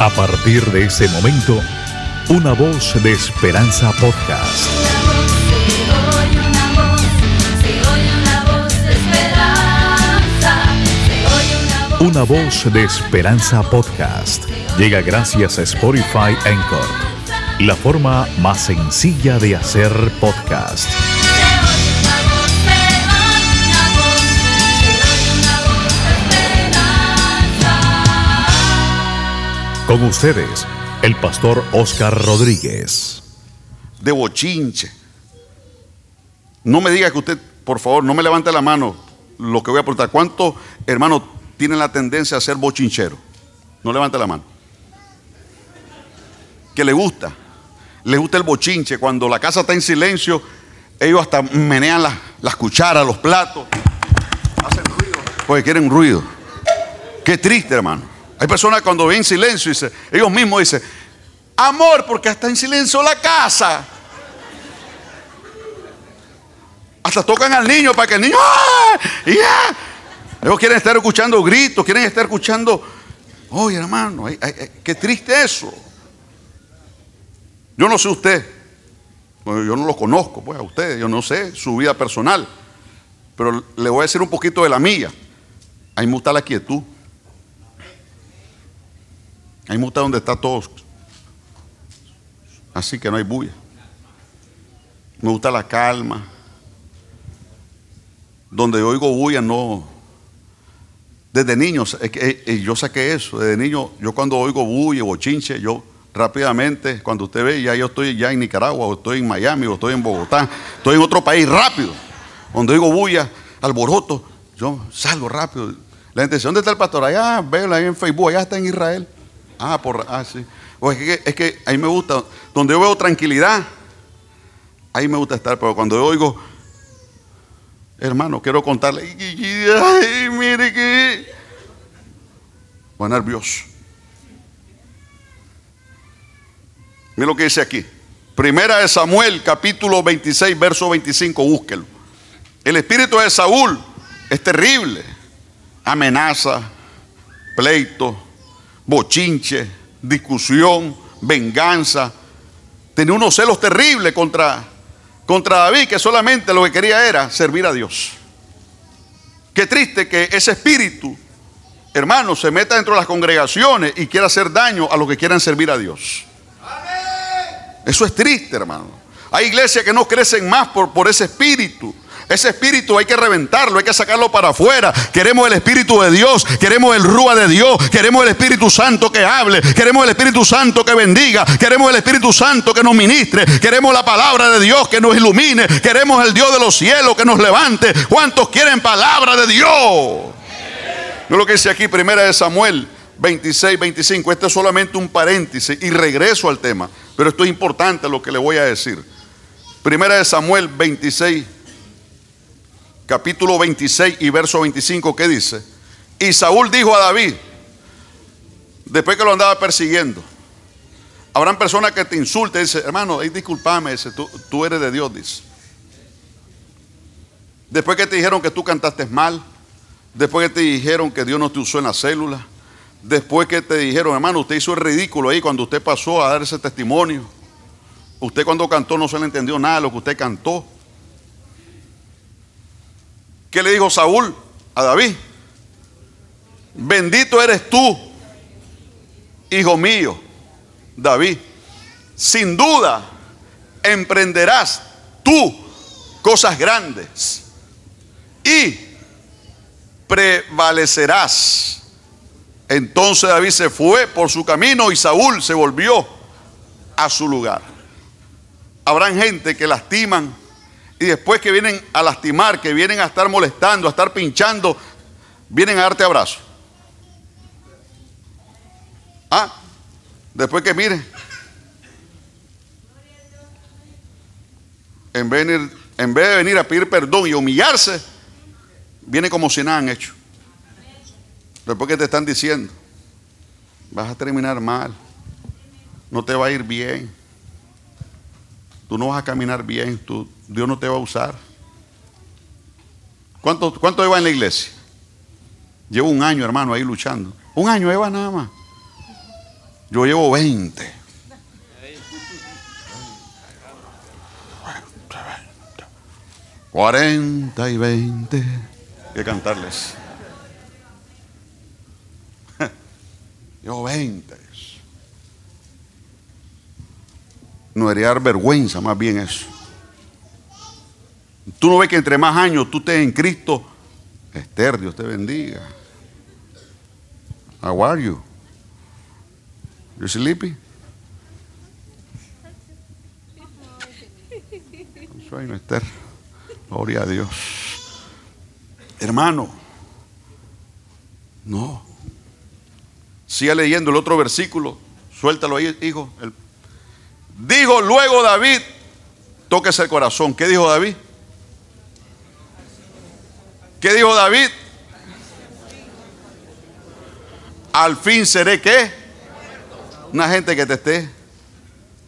A partir de ese momento, una voz de esperanza podcast. Una voz de esperanza podcast. Llega gracias a Spotify Anchor, la forma más sencilla de hacer podcast. Con ustedes, el pastor Oscar Rodríguez. de bochinche. No me diga que usted, por favor, no me levante la mano lo que voy a aportar. ¿Cuántos hermanos tienen la tendencia a ser bochinchero? No levante la mano. Que le gusta. Le gusta el bochinche. Cuando la casa está en silencio, ellos hasta menean las, las cucharas, los platos. Hacen ruido. Porque quieren ruido. Qué triste, hermano. Hay personas cuando ven silencio, dice, ellos mismos dicen, amor, porque está en silencio la casa. Hasta tocan al niño para que el niño. ¡ah! y ¡ah! Ellos quieren estar escuchando gritos, quieren estar escuchando. Oye, hermano, qué triste eso. Yo no sé usted, yo no lo conozco, pues a usted, yo no sé su vida personal, pero le voy a decir un poquito de la mía. A mí me gusta la quietud. A mí me gusta donde está todo. Así que no hay bulla. Me gusta la calma. Donde oigo bulla no. Desde niño, eh, eh, yo saqué eso. Desde niño, yo cuando oigo bulla, bochinche, yo rápidamente, cuando usted ve, ya yo estoy ya en Nicaragua, o estoy en Miami, o estoy en Bogotá, estoy en otro país rápido. Cuando oigo bulla, alboroto, yo salgo rápido. La gente dice, ¿dónde está el pastor? Allá, veo ahí en Facebook, allá está en Israel. Ah, por, ah, sí. Es, que, ahí me gusta, donde yo veo tranquilidad, ahí me gusta estar, pero cuando yo oigo, hermano, quiero contarle, ay, mire que, voy nervioso. Mira lo que dice aquí. Primera de Samuel, capítulo 26, verso 25, búsquelo. El espíritu de Saúl es terrible. Amenaza, pleito, bochinche, discusión, venganza. Tenía unos celos terribles contra, contra David, que solamente lo que quería era servir a Dios. Qué triste que ese espíritu, hermano, se meta dentro de las congregaciones y quiera hacer daño a los que quieran servir a Dios. Eso es triste, hermano. Hay iglesias que no crecen más por, por ese espíritu. Ese espíritu hay que reventarlo, hay que sacarlo para afuera. Queremos el Espíritu de Dios, queremos el Rúa de Dios, queremos el Espíritu Santo que hable, queremos el Espíritu Santo que bendiga, queremos el Espíritu Santo que nos ministre, queremos la palabra de Dios que nos ilumine, queremos el Dios de los cielos que nos levante. ¿Cuántos quieren palabra de Dios? No lo que dice aquí, primera de Samuel 26, 25. Este es solamente un paréntesis y regreso al tema, pero esto es importante lo que le voy a decir. Primera de Samuel 26, capítulo 26 y verso 25, ¿qué dice? Y Saúl dijo a David, después que lo andaba persiguiendo, habrán personas que te insulten, dice, hermano, hey, discúlpame, dice, tú, tú eres de Dios, dice. Después que te dijeron que tú cantaste mal, después que te dijeron que Dios no te usó en la célula, después que te dijeron, hermano, usted hizo el ridículo ahí cuando usted pasó a dar ese testimonio. Usted cuando cantó no se le entendió nada de lo que usted cantó. ¿Qué le dijo Saúl a David? Bendito eres tú, hijo mío, David. Sin duda emprenderás tú cosas grandes y prevalecerás. Entonces David se fue por su camino y Saúl se volvió a su lugar. Habrán gente que lastiman y después que vienen a lastimar, que vienen a estar molestando, a estar pinchando, vienen a darte abrazo. Ah, después que miren, en vez, de venir, en vez de venir a pedir perdón y humillarse, viene como si nada han hecho. Después que te están diciendo, vas a terminar mal, no te va a ir bien, tú no vas a caminar bien, tú, Dios no te va a usar. ¿Cuánto, ¿Cuánto lleva en la iglesia? Llevo un año, hermano, ahí luchando. Un año lleva nada más. Yo llevo 20. 40 y 20. que cantarles. Llevo 20. No debería dar vergüenza, más bien eso. Tú no ves que entre más años tú estés en Cristo, Esther, Dios te bendiga. How are you? You sleepy? Sueño, Esther. Gloria a Dios. Hermano, no. Siga leyendo el otro versículo. Suéltalo ahí, hijo. El- Dijo luego David, tóquese el corazón. ¿Qué dijo David? ¿Qué dijo David? Al fin seré qué? Una gente que te esté.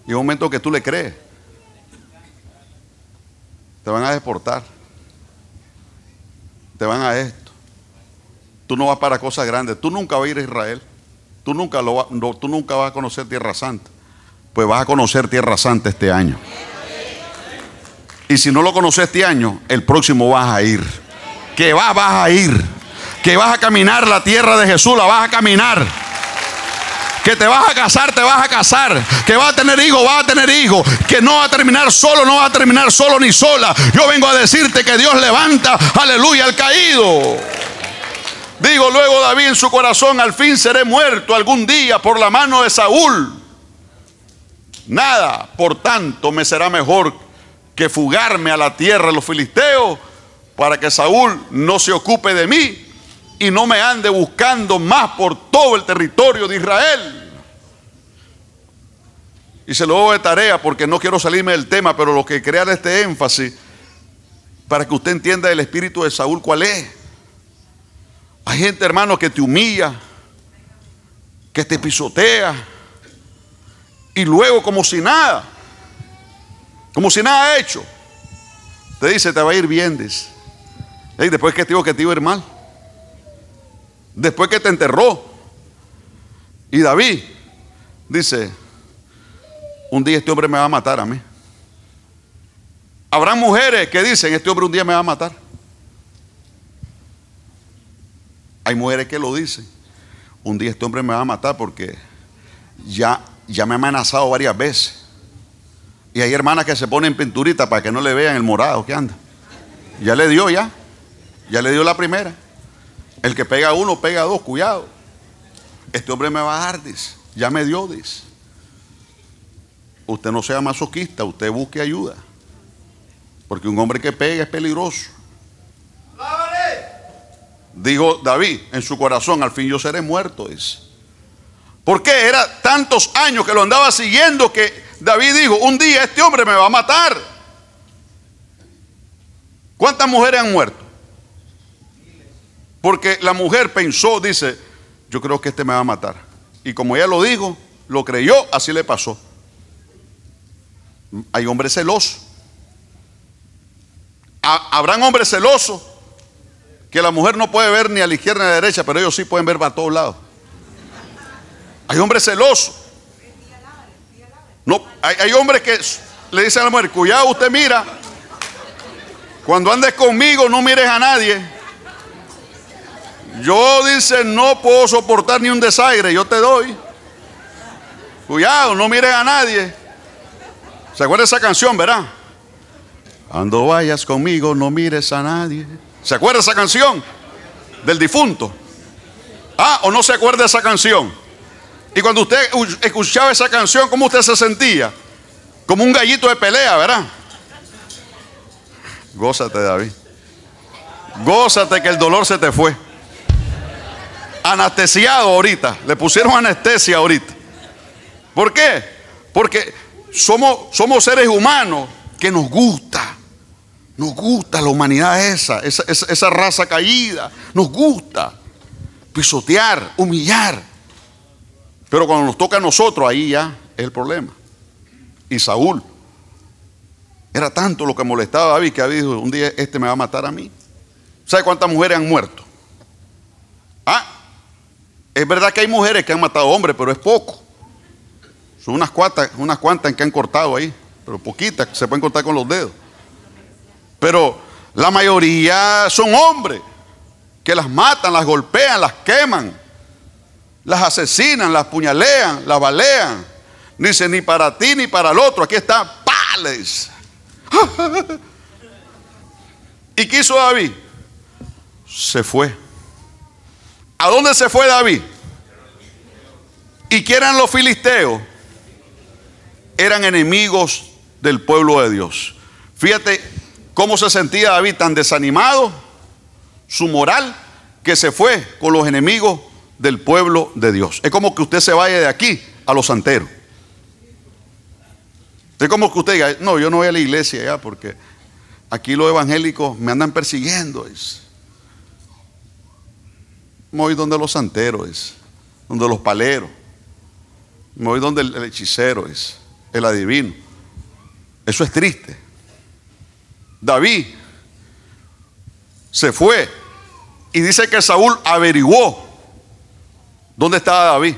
Y un momento que tú le crees. Te van a deportar. Te van a esto. Tú no vas para cosas grandes. Tú nunca vas a ir a Israel. Tú nunca, lo va- tú nunca vas a conocer Tierra Santa. Pues vas a conocer Tierra Santa este año. Y si no lo conoces este año, el próximo vas a ir. Que vas, vas a ir. Que vas a caminar la tierra de Jesús, la vas a caminar. Que te vas a casar, te vas a casar. Que vas a tener hijos, vas a tener hijos. Que no va a terminar solo, no va a terminar solo ni sola. Yo vengo a decirte que Dios levanta, aleluya, al caído. Digo luego David en su corazón, al fin seré muerto algún día por la mano de Saúl. Nada, por tanto, me será mejor que fugarme a la tierra de los filisteos para que Saúl no se ocupe de mí y no me ande buscando más por todo el territorio de Israel. Y se lo doy de tarea porque no quiero salirme del tema, pero lo que crea este énfasis para que usted entienda el espíritu de Saúl cuál es. Hay gente, hermano, que te humilla, que te pisotea, y luego como si nada, como si nada hecho, te dice, te va a ir bien. Ey, después que te digo que te iba a ir mal, después que te enterró. Y David dice, un día este hombre me va a matar a mí. Habrá mujeres que dicen, este hombre un día me va a matar. Hay mujeres que lo dicen. Un día este hombre me va a matar porque ya, ya me ha amenazado varias veces. Y hay hermanas que se ponen pinturita para que no le vean el morado que anda. Ya le dio ya. Ya le dio la primera. El que pega uno, pega dos, cuidado. Este hombre me va a dar, dice. Ya me dio, dice. Usted no sea masoquista, usted busque ayuda. Porque un hombre que pega es peligroso. Dijo David en su corazón, al fin yo seré muerto, dice. ¿Por qué? Era tantos años que lo andaba siguiendo que David dijo, un día este hombre me va a matar. ¿Cuántas mujeres han muerto? Porque la mujer pensó, dice, yo creo que este me va a matar. Y como ella lo dijo, lo creyó, así le pasó. Hay hombres celosos. Ha- Habrán hombres celosos que la mujer no puede ver ni a la izquierda ni a la derecha, pero ellos sí pueden ver para todos lados. Hay hombres celosos. No, hay, hay hombres que le dicen a la mujer, cuidado, usted mira. Cuando andes conmigo, no mires a nadie. Yo, dice, no puedo soportar ni un desaire, yo te doy. Cuidado, no mires a nadie. ¿Se acuerda esa canción, verdad? Cuando vayas conmigo, no mires a nadie. ¿Se acuerda esa canción? Del difunto. Ah, o no se acuerda esa canción. Y cuando usted escuchaba esa canción, ¿cómo usted se sentía? Como un gallito de pelea, ¿verdad? Gózate, David. Gózate que el dolor se te fue. Anestesiado ahorita. Le pusieron anestesia ahorita. ¿Por qué? Porque somos, somos seres humanos que nos gusta. Nos gusta la humanidad esa, esa, esa raza caída. Nos gusta pisotear, humillar. Pero cuando nos toca a nosotros, ahí ya es el problema. Y Saúl, era tanto lo que molestaba a David que David dijo, un día este me va a matar a mí. ¿Sabe cuántas mujeres han muerto? Ah, es verdad que hay mujeres que han matado hombres, pero es poco. Son unas cuantas, unas cuantas que han cortado ahí, pero poquitas, se pueden cortar con los dedos. Pero la mayoría son hombres que las matan, las golpean, las queman, las asesinan, las puñalean, las balean. Dice, ni para ti ni para el otro, aquí está, pales. ¿Y qué hizo David? Se fue. ¿A dónde se fue David? ¿Y qué eran los filisteos? Eran enemigos del pueblo de Dios. Fíjate cómo se sentía David tan desanimado, su moral, que se fue con los enemigos del pueblo de Dios. Es como que usted se vaya de aquí a los santeros. Es como que usted diga, no, yo no voy a la iglesia ya porque aquí los evangélicos me andan persiguiendo. Es. Me voy donde los santeros, es, donde los paleros. Me voy donde el, el hechicero es, el adivino. Eso es triste. David se fue y dice que Saúl averiguó dónde estaba David.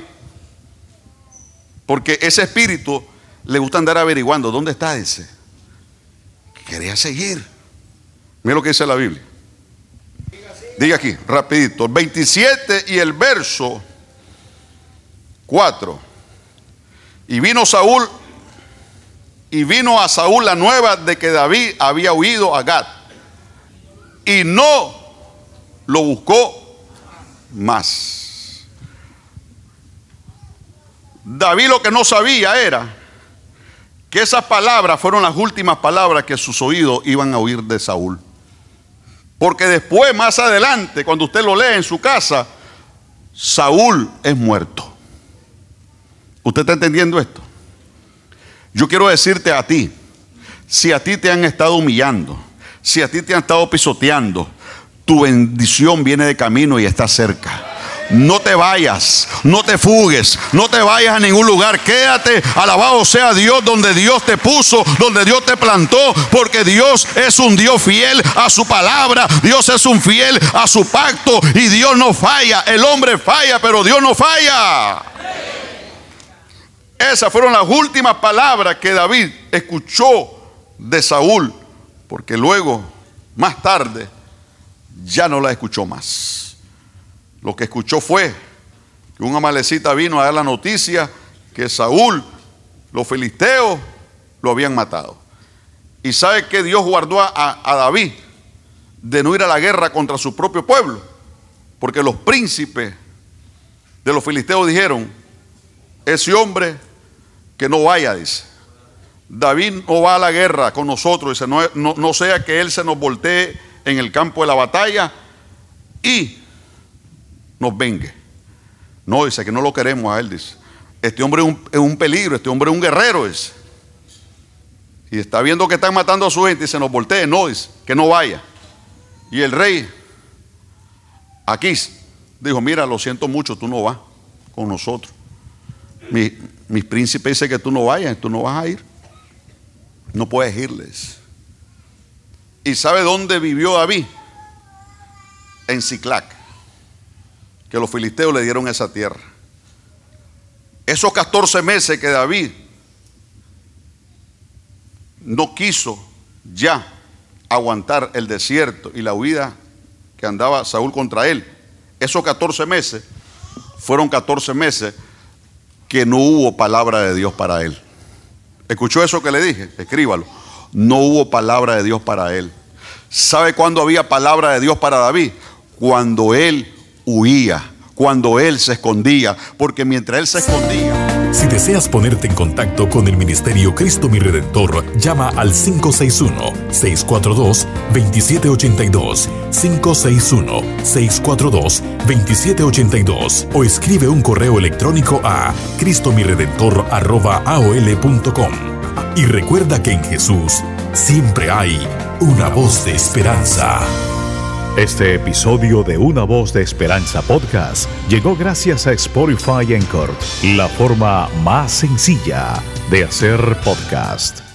Porque ese espíritu le gusta andar averiguando dónde está ese. Quería seguir. Mira lo que dice la Biblia. Diga aquí, rapidito. El 27 y el verso 4. Y vino Saúl, y vino a Saúl la nueva de que David había huido a Gad. Y no lo buscó más. David lo que no sabía era que esas palabras fueron las últimas palabras que sus oídos iban a oír de Saúl. Porque después, más adelante, cuando usted lo lee en su casa, Saúl es muerto. ¿Usted está entendiendo esto? Yo quiero decirte a ti, si a ti te han estado humillando, si a ti te han estado pisoteando, tu bendición viene de camino y está cerca. No te vayas, no te fugues, no te vayas a ningún lugar. Quédate, alabado sea Dios, donde Dios te puso, donde Dios te plantó, porque Dios es un Dios fiel a su palabra, Dios es un fiel a su pacto y Dios no falla. El hombre falla, pero Dios no falla. Esas fueron las últimas palabras que David escuchó de Saúl, porque luego, más tarde, ya no la escuchó más. Lo que escuchó fue que un amalecita vino a dar la noticia que Saúl, los filisteos, lo habían matado. Y sabe que Dios guardó a, a David de no ir a la guerra contra su propio pueblo, porque los príncipes de los filisteos dijeron, ese hombre que no vaya, dice. David no va a la guerra con nosotros, no, no, no sea que él se nos voltee en el campo de la batalla y nos vengue. No, dice que no lo queremos a él, dice. Este hombre es un, peligro, este hombre es un guerrero, dice. Y está viendo que están matando a su gente y se nos voltee, no, dice, que no vaya. Y el rey, aquí, dijo, mira, lo siento mucho, tú no vas con nosotros. Mi, mis príncipes dicen que tú no vayas, tú no vas a ir. No puedes irles. ¿Y sabe dónde vivió David? En Ciclac. Que los filisteos le dieron esa tierra. Esos 14 meses que David no quiso ya aguantar el desierto y la huida que andaba Saúl contra él. Esos 14 meses fueron 14 meses que no hubo palabra de Dios para él. ¿Escuchó eso que le dije? Escríbalo. No hubo palabra de Dios para él. ¿Sabe cuándo había palabra de Dios para David? Cuando él huía, cuando él se escondía, porque mientras él se escondía... Si deseas ponerte en contacto con el Ministerio Cristo mi Redentor, llama al 561-642-2782, 561-642-2782 o escribe un correo electrónico a cristomiredentor.aol.com. Y recuerda que en Jesús siempre hay una voz de esperanza. Este episodio de Una Voz de Esperanza Podcast llegó gracias a Spotify Encore, la forma más sencilla de hacer podcast.